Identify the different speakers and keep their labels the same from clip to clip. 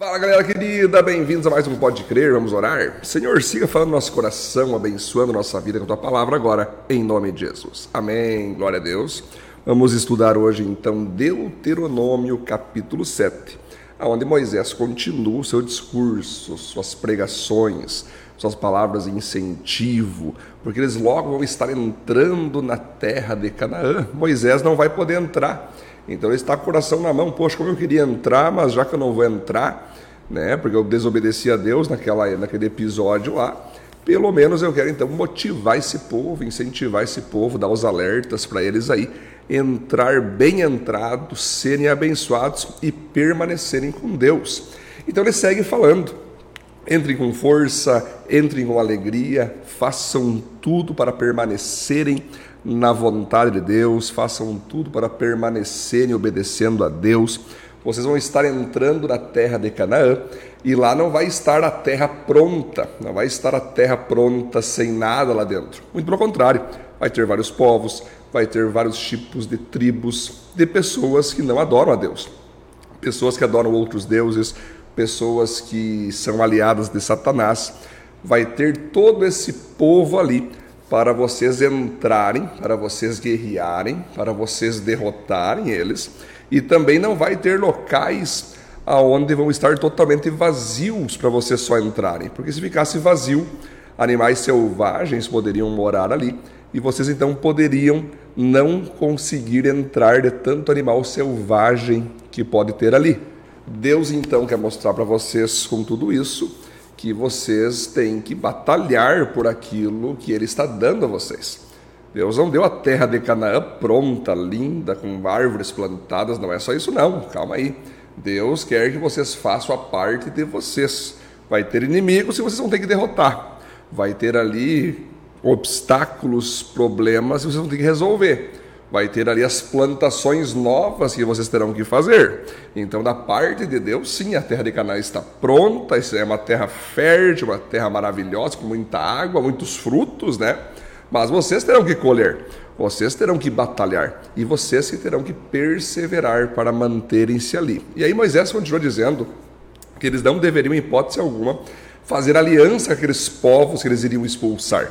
Speaker 1: Fala galera querida, bem-vindos a mais um Pode Crer, vamos orar? Senhor, siga falando no nosso coração, abençoando nossa vida com a tua palavra agora, em nome de Jesus. Amém, glória a Deus. Vamos estudar hoje então Deuteronômio capítulo 7, onde Moisés continua o seu discurso, suas pregações, suas palavras de incentivo, porque eles logo vão estar entrando na terra de Canaã. Moisés não vai poder entrar. Então ele está com o coração na mão, poxa, como eu queria entrar, mas já que eu não vou entrar, né? Porque eu desobedeci a Deus naquela, naquele episódio lá. Pelo menos eu quero então motivar esse povo, incentivar esse povo, dar os alertas para eles aí entrar bem entrados, serem abençoados e permanecerem com Deus. Então ele segue falando: entrem com força, entrem com alegria, façam tudo para permanecerem na vontade de Deus, façam tudo para permanecerem obedecendo a Deus vocês vão estar entrando na terra de Canaã e lá não vai estar a terra pronta, não vai estar a terra pronta sem nada lá dentro. Muito pelo contrário, vai ter vários povos, vai ter vários tipos de tribos de pessoas que não adoram a Deus, pessoas que adoram outros deuses, pessoas que são aliadas de Satanás. Vai ter todo esse povo ali para vocês entrarem, para vocês guerrearem, para vocês derrotarem eles e também não vai ter locais aonde vão estar totalmente vazios para vocês só entrarem, porque se ficasse vazio, animais selvagens poderiam morar ali e vocês então poderiam não conseguir entrar de tanto animal selvagem que pode ter ali. Deus então quer mostrar para vocês com tudo isso que vocês têm que batalhar por aquilo que ele está dando a vocês. Deus não deu a terra de Canaã pronta, linda, com árvores plantadas, não é só isso não, calma aí. Deus quer que vocês façam a parte de vocês. Vai ter inimigos e vocês vão ter que derrotar. Vai ter ali obstáculos, problemas e vocês vão ter que resolver. Vai ter ali as plantações novas que vocês terão que fazer. Então, da parte de Deus, sim, a terra de Canaã está pronta. Isso é uma terra fértil, uma terra maravilhosa, com muita água, muitos frutos, né? Mas vocês terão que colher, vocês terão que batalhar e vocês que terão que perseverar para manterem-se ali. E aí Moisés continuou dizendo que eles não deveriam, em hipótese alguma, fazer aliança com aqueles povos que eles iriam expulsar.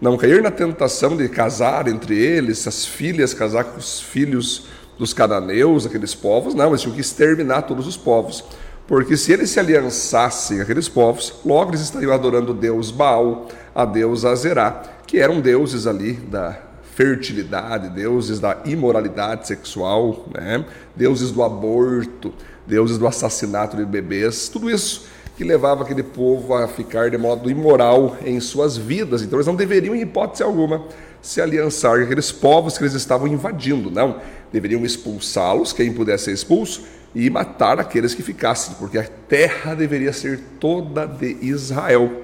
Speaker 1: Não cair na tentação de casar entre eles, as filhas casar com os filhos dos cananeus, aqueles povos, não, eles tinham que exterminar todos os povos. Porque se eles se aliançassem aqueles povos, logo eles estariam adorando Deus Baal, a Deus Azerá, que eram deuses ali da fertilidade, deuses da imoralidade sexual, né? deuses do aborto, deuses do assassinato de bebês, tudo isso que levava aquele povo a ficar de modo imoral em suas vidas. Então eles não deveriam, em hipótese alguma, se aliançar com aqueles povos que eles estavam invadindo, não. Deveriam expulsá-los, quem pudesse ser expulso, e matar aqueles que ficassem, porque a terra deveria ser toda de Israel.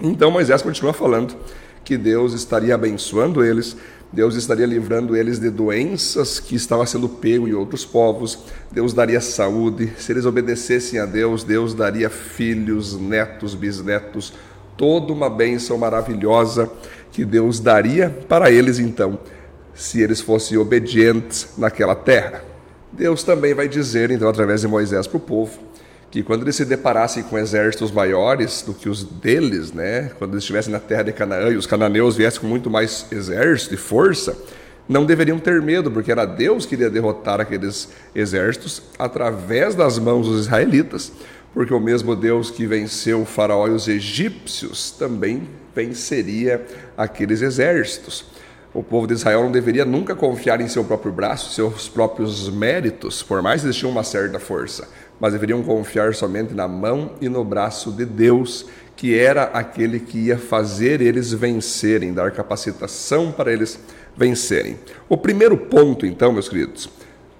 Speaker 1: Então Moisés continua falando que Deus estaria abençoando eles, Deus estaria livrando eles de doenças que estavam sendo pego em outros povos, Deus daria saúde, se eles obedecessem a Deus, Deus daria filhos, netos, bisnetos, toda uma bênção maravilhosa que Deus daria para eles então, se eles fossem obedientes naquela terra. Deus também vai dizer, então, através de Moisés para o povo, que quando eles se deparassem com exércitos maiores do que os deles, né, quando eles estivessem na terra de Canaã e os cananeus viessem com muito mais exército e força, não deveriam ter medo, porque era Deus que iria derrotar aqueles exércitos através das mãos dos israelitas, porque o mesmo Deus que venceu o faraó e os egípcios também venceria aqueles exércitos. O povo de Israel não deveria nunca confiar em seu próprio braço, seus próprios méritos, por mais que eles uma certa força mas deveriam confiar somente na mão e no braço de Deus, que era aquele que ia fazer eles vencerem, dar capacitação para eles vencerem. O primeiro ponto, então, meus queridos,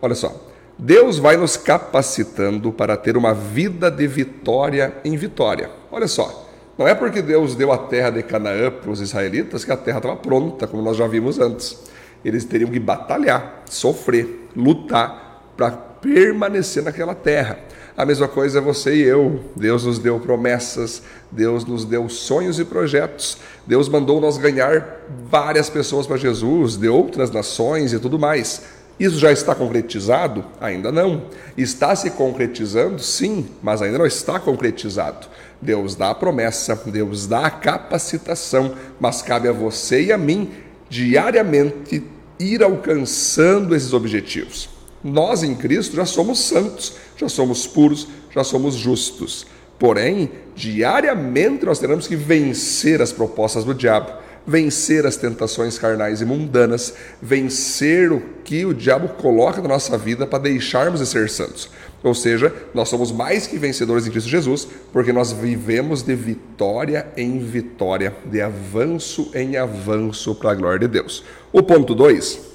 Speaker 1: olha só. Deus vai nos capacitando para ter uma vida de vitória em vitória. Olha só, não é porque Deus deu a terra de Canaã para os israelitas que a terra estava pronta, como nós já vimos antes. Eles teriam que batalhar, sofrer, lutar para permanecer naquela terra. A mesma coisa é você e eu. Deus nos deu promessas, Deus nos deu sonhos e projetos. Deus mandou nós ganhar várias pessoas para Jesus, de outras nações e tudo mais. Isso já está concretizado? Ainda não. Está se concretizando? Sim, mas ainda não está concretizado. Deus dá a promessa, Deus dá a capacitação, mas cabe a você e a mim diariamente ir alcançando esses objetivos. Nós em Cristo já somos santos, já somos puros, já somos justos. Porém, diariamente nós teremos que vencer as propostas do diabo, vencer as tentações carnais e mundanas, vencer o que o diabo coloca na nossa vida para deixarmos de ser santos. Ou seja, nós somos mais que vencedores em Cristo Jesus, porque nós vivemos de vitória em vitória, de avanço em avanço para a glória de Deus. O ponto 2: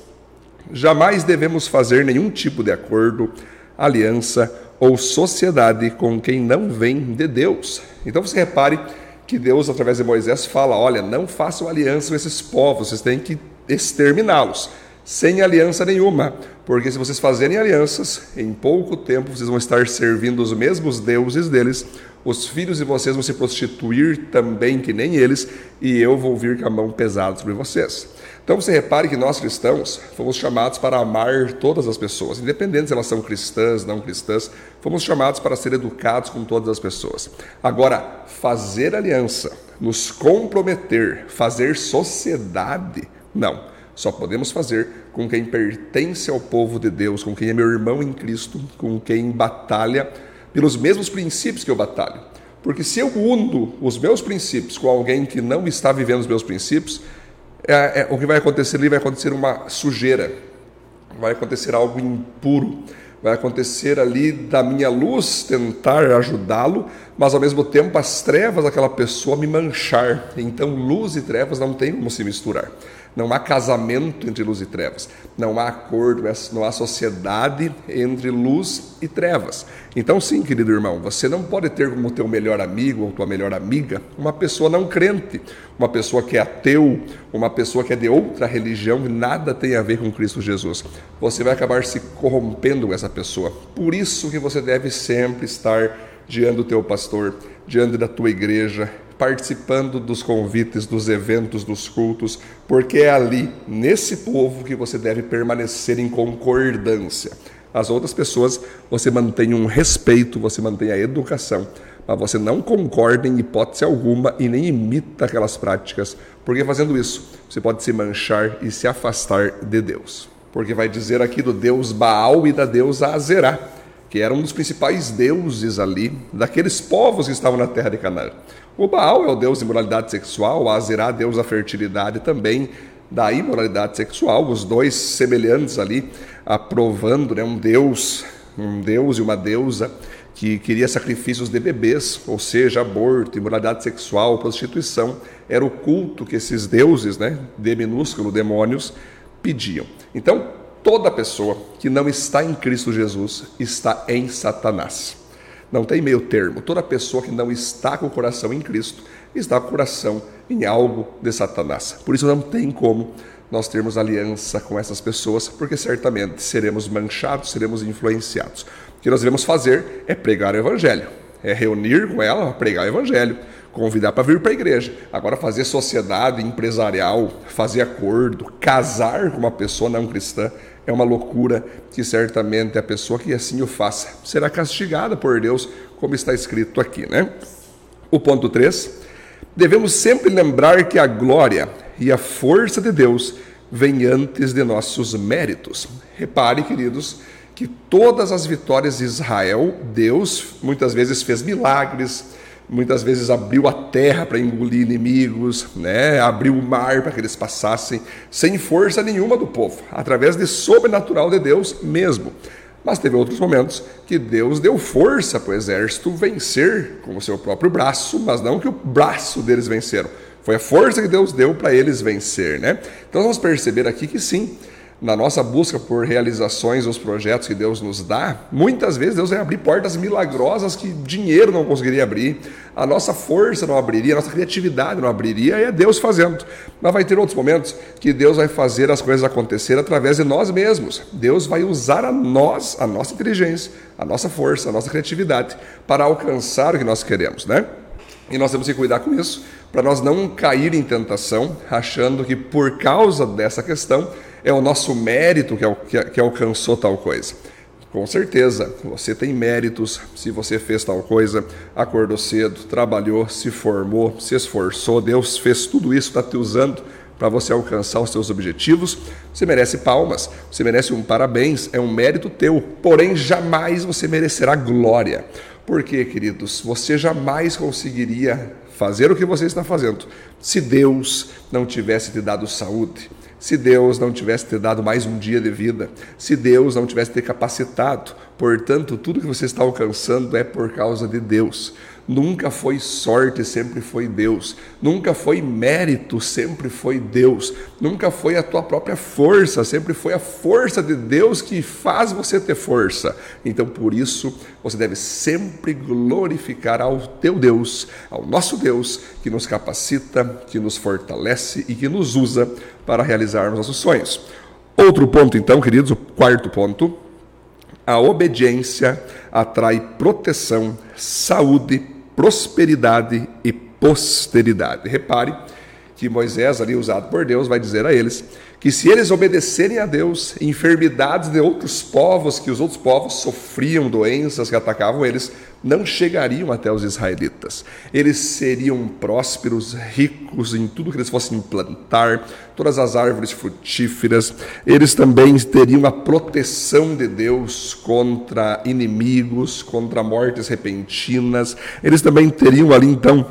Speaker 1: jamais devemos fazer nenhum tipo de acordo, aliança ou sociedade com quem não vem de Deus. Então você repare que Deus, através de Moisés, fala: olha, não façam aliança com esses povos, vocês têm que exterminá-los sem aliança nenhuma, porque se vocês fazerem alianças, em pouco tempo vocês vão estar servindo os mesmos deuses deles, os filhos de vocês vão se prostituir também que nem eles, e eu vou vir com a mão pesada sobre vocês. Então você repare que nós cristãos fomos chamados para amar todas as pessoas, independente se elas são cristãs, não cristãs, fomos chamados para ser educados com todas as pessoas. Agora, fazer aliança, nos comprometer, fazer sociedade, não. Só podemos fazer com quem pertence ao povo de Deus, com quem é meu irmão em Cristo, com quem batalha pelos mesmos princípios que eu batalho. Porque se eu uno os meus princípios com alguém que não está vivendo os meus princípios, é, é, o que vai acontecer ali vai acontecer uma sujeira, vai acontecer algo impuro, vai acontecer ali da minha luz tentar ajudá-lo, mas ao mesmo tempo as trevas daquela pessoa me manchar. Então luz e trevas não tem como se misturar. Não há casamento entre luz e trevas. Não há acordo, não há sociedade entre luz e trevas. Então, sim, querido irmão, você não pode ter como teu melhor amigo ou tua melhor amiga uma pessoa não crente, uma pessoa que é ateu, uma pessoa que é de outra religião e nada tem a ver com Cristo Jesus. Você vai acabar se corrompendo com essa pessoa. Por isso que você deve sempre estar diante do teu pastor, diante da tua igreja, participando dos convites, dos eventos, dos cultos, porque é ali, nesse povo, que você deve permanecer em concordância. As outras pessoas, você mantém um respeito, você mantém a educação, mas você não concorda em hipótese alguma e nem imita aquelas práticas, porque fazendo isso, você pode se manchar e se afastar de Deus. Porque vai dizer aqui do Deus Baal e da deusa Azerá, que eram um dos principais deuses ali, daqueles povos que estavam na terra de Canaã. O Baal é o deus da imoralidade sexual, o Azerá, deus da fertilidade também da imoralidade sexual, os dois semelhantes ali, aprovando né, um deus, um deus e uma deusa que queria sacrifícios de bebês, ou seja, aborto, imoralidade sexual, prostituição, era o culto que esses deuses, né, de minúsculo demônios, pediam. Então, toda pessoa que não está em Cristo Jesus está em Satanás. Não tem meio termo. Toda pessoa que não está com o coração em Cristo está com o coração em algo de Satanás. Por isso não tem como nós termos aliança com essas pessoas, porque certamente seremos manchados, seremos influenciados. O que nós devemos fazer é pregar o evangelho, é reunir com ela, pregar o evangelho, convidar para vir para a igreja. Agora fazer sociedade empresarial, fazer acordo, casar com uma pessoa não cristã, é uma loucura que certamente a pessoa que assim o faça será castigada por Deus, como está escrito aqui, né? O ponto 3, devemos sempre lembrar que a glória e a força de Deus vem antes de nossos méritos. Repare, queridos, que todas as vitórias de Israel, Deus muitas vezes fez milagres, muitas vezes abriu a terra para engolir inimigos, né? abriu o mar para que eles passassem, sem força nenhuma do povo, através de sobrenatural de Deus mesmo. Mas teve outros momentos que Deus deu força para o exército vencer com o seu próprio braço, mas não que o braço deles venceram. Foi a força que Deus deu para eles vencer, né? Então vamos perceber aqui que sim, na nossa busca por realizações dos projetos que Deus nos dá, muitas vezes Deus vai abrir portas milagrosas que dinheiro não conseguiria abrir, a nossa força não abriria, a nossa criatividade não abriria, e é Deus fazendo. Mas vai ter outros momentos que Deus vai fazer as coisas acontecer através de nós mesmos. Deus vai usar a nós, a nossa inteligência, a nossa força, a nossa criatividade para alcançar o que nós queremos, né? E nós temos que cuidar com isso, para nós não cair em tentação, achando que por causa dessa questão é o nosso mérito que, alcançou tal coisa. Com certeza, você tem méritos se você fez tal coisa, acordou cedo, trabalhou, se formou, se esforçou, Deus fez tudo isso, está te usando para você alcançar os seus objetivos. Você merece palmas, você merece um parabéns, é um mérito teu, porém jamais você merecerá glória. Porque, queridos, você jamais conseguiria fazer o que você está fazendo se Deus não tivesse te dado saúde, se Deus não tivesse te dado mais um dia de vida, se Deus não tivesse te capacitado. Portanto, tudo que você está alcançando é por causa de Deus. Nunca foi sorte, sempre foi Deus. Nunca foi mérito, sempre foi Deus. Nunca foi a tua própria força, sempre foi a força de Deus que faz você ter força. Então, por isso, você deve sempre glorificar ao teu Deus, ao nosso Deus, que nos capacita, que nos fortalece e que nos usa para realizarmos nossos sonhos. Outro ponto, então, queridos, o quarto ponto. A obediência atrai proteção, saúde, prosperidade e posteridade. Repare que Moisés, ali usado por Deus, vai dizer a eles que se eles obedecerem a Deus, enfermidades de outros povos, que os outros povos sofriam doenças que atacavam eles, não chegariam até os israelitas. Eles seriam prósperos, ricos em tudo que eles fossem plantar, todas as árvores frutíferas. Eles também teriam a proteção de Deus contra inimigos, contra mortes repentinas. Eles também teriam ali então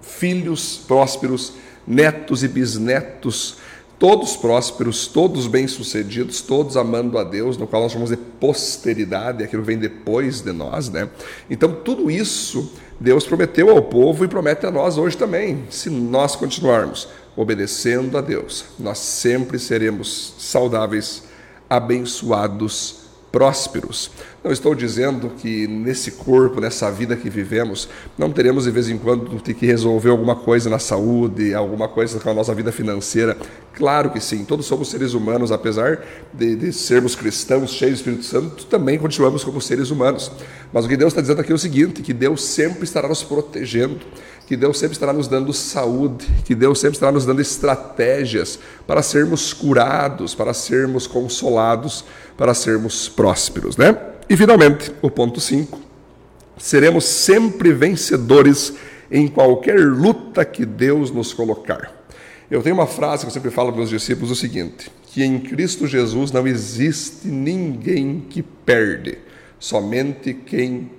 Speaker 1: filhos prósperos, netos e bisnetos todos prósperos, todos bem-sucedidos, todos amando a Deus, no qual nós chamamos de posteridade, aquilo vem depois de nós, né? Então, tudo isso Deus prometeu ao povo e promete a nós hoje também. Se nós continuarmos obedecendo a Deus, nós sempre seremos saudáveis, abençoados, prósperos. Não estou dizendo que nesse corpo, nessa vida que vivemos, não teremos de vez em quando ter que resolver alguma coisa na saúde, alguma coisa com a nossa vida financeira. Claro que sim, todos somos seres humanos, apesar de, de sermos cristãos, cheios do Espírito Santo, também continuamos como seres humanos. Mas o que Deus está dizendo aqui é o seguinte: que Deus sempre estará nos protegendo, que Deus sempre estará nos dando saúde, que Deus sempre estará nos dando estratégias para sermos curados, para sermos consolados, para sermos prósperos, né? E finalmente, o ponto 5, seremos sempre vencedores em qualquer luta que Deus nos colocar. Eu tenho uma frase que eu sempre falo para meus discípulos o seguinte: que em Cristo Jesus não existe ninguém que perde, somente quem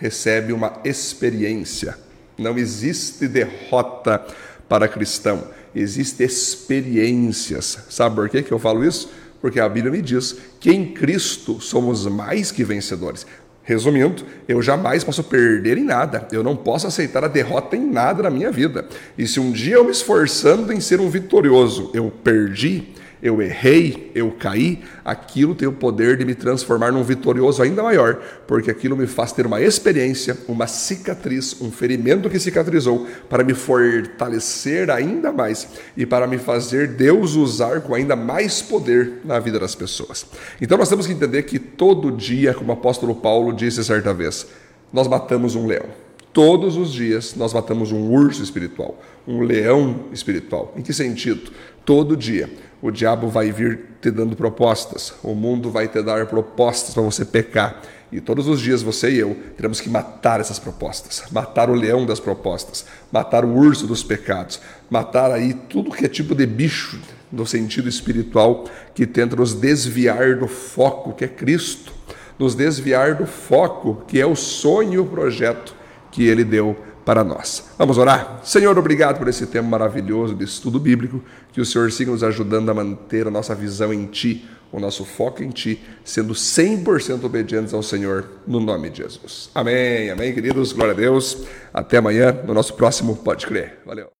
Speaker 1: recebe uma experiência. Não existe derrota para cristão, existem experiências. Sabe por que eu falo isso? Porque a Bíblia me diz que em Cristo somos mais que vencedores. Resumindo, eu jamais posso perder em nada, eu não posso aceitar a derrota em nada na minha vida. E se um dia eu me esforçando em ser um vitorioso, eu perdi, eu errei, eu caí, aquilo tem o poder de me transformar num vitorioso ainda maior, porque aquilo me faz ter uma experiência, uma cicatriz, um ferimento que cicatrizou, para me fortalecer ainda mais e para me fazer Deus usar com ainda mais poder na vida das pessoas. Então nós temos que entender que todo dia, como o apóstolo Paulo disse certa vez, nós matamos um leão. Todos os dias nós matamos um urso espiritual, um leão espiritual. Em que sentido? Todo dia. O diabo vai vir te dando propostas, o mundo vai te dar propostas para você pecar. E todos os dias você e eu teremos que matar essas propostas, matar o leão das propostas, matar o urso dos pecados, matar aí tudo que é tipo de bicho no sentido espiritual que tenta nos desviar do foco que é Cristo, nos desviar do foco que é o sonho e o projeto que ele deu para nós. Vamos orar? Senhor, obrigado por esse tempo maravilhoso de estudo bíblico, que o Senhor siga nos ajudando a manter a nossa visão em Ti, o nosso foco em Ti, sendo 100% obedientes ao Senhor, no nome de Jesus. Amém, amém, queridos, glória a Deus. Até amanhã, no nosso próximo Pode Crer. Valeu.